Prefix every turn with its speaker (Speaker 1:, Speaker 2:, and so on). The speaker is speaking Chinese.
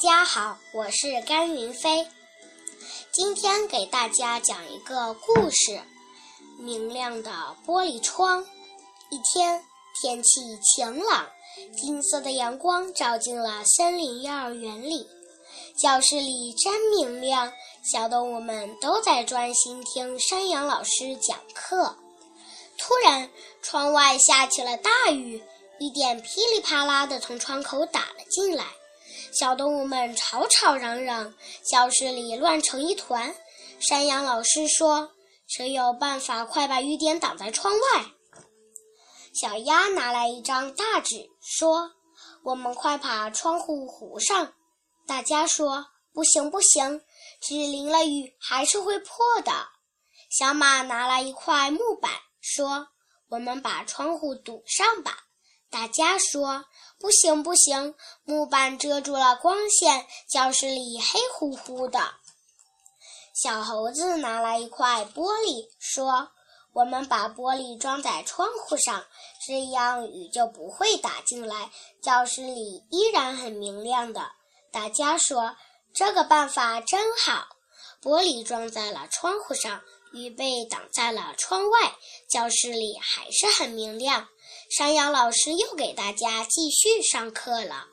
Speaker 1: 家好，我是甘云飞，今天给大家讲一个故事：明亮的玻璃窗。一天，天气晴朗，金色的阳光照进了森林幼儿园里，教室里真明亮，小动物们都在专心听山羊老师讲课。突然，窗外下起了大雨，雨点噼里啪啦的从窗口打了进来。小动物们吵吵嚷嚷，教室里乱成一团。山羊老师说：“谁有办法快把雨点挡在窗外？”小鸭拿来一张大纸，说：“我们快把窗户糊上。”大家说：“不行，不行，纸淋了雨还是会破的。”小马拿来一块木板，说：“我们把窗户堵上吧。”大家说：“不行，不行，木板遮住了光线，教室里黑乎乎的。”小猴子拿来一块玻璃，说：“我们把玻璃装在窗户上，这样雨就不会打进来，教室里依然很明亮的。”大家说：“这个办法真好。”玻璃装在了窗户上，雨被挡在了窗外，教室里还是很明亮。山羊老师又给大家继续上课了。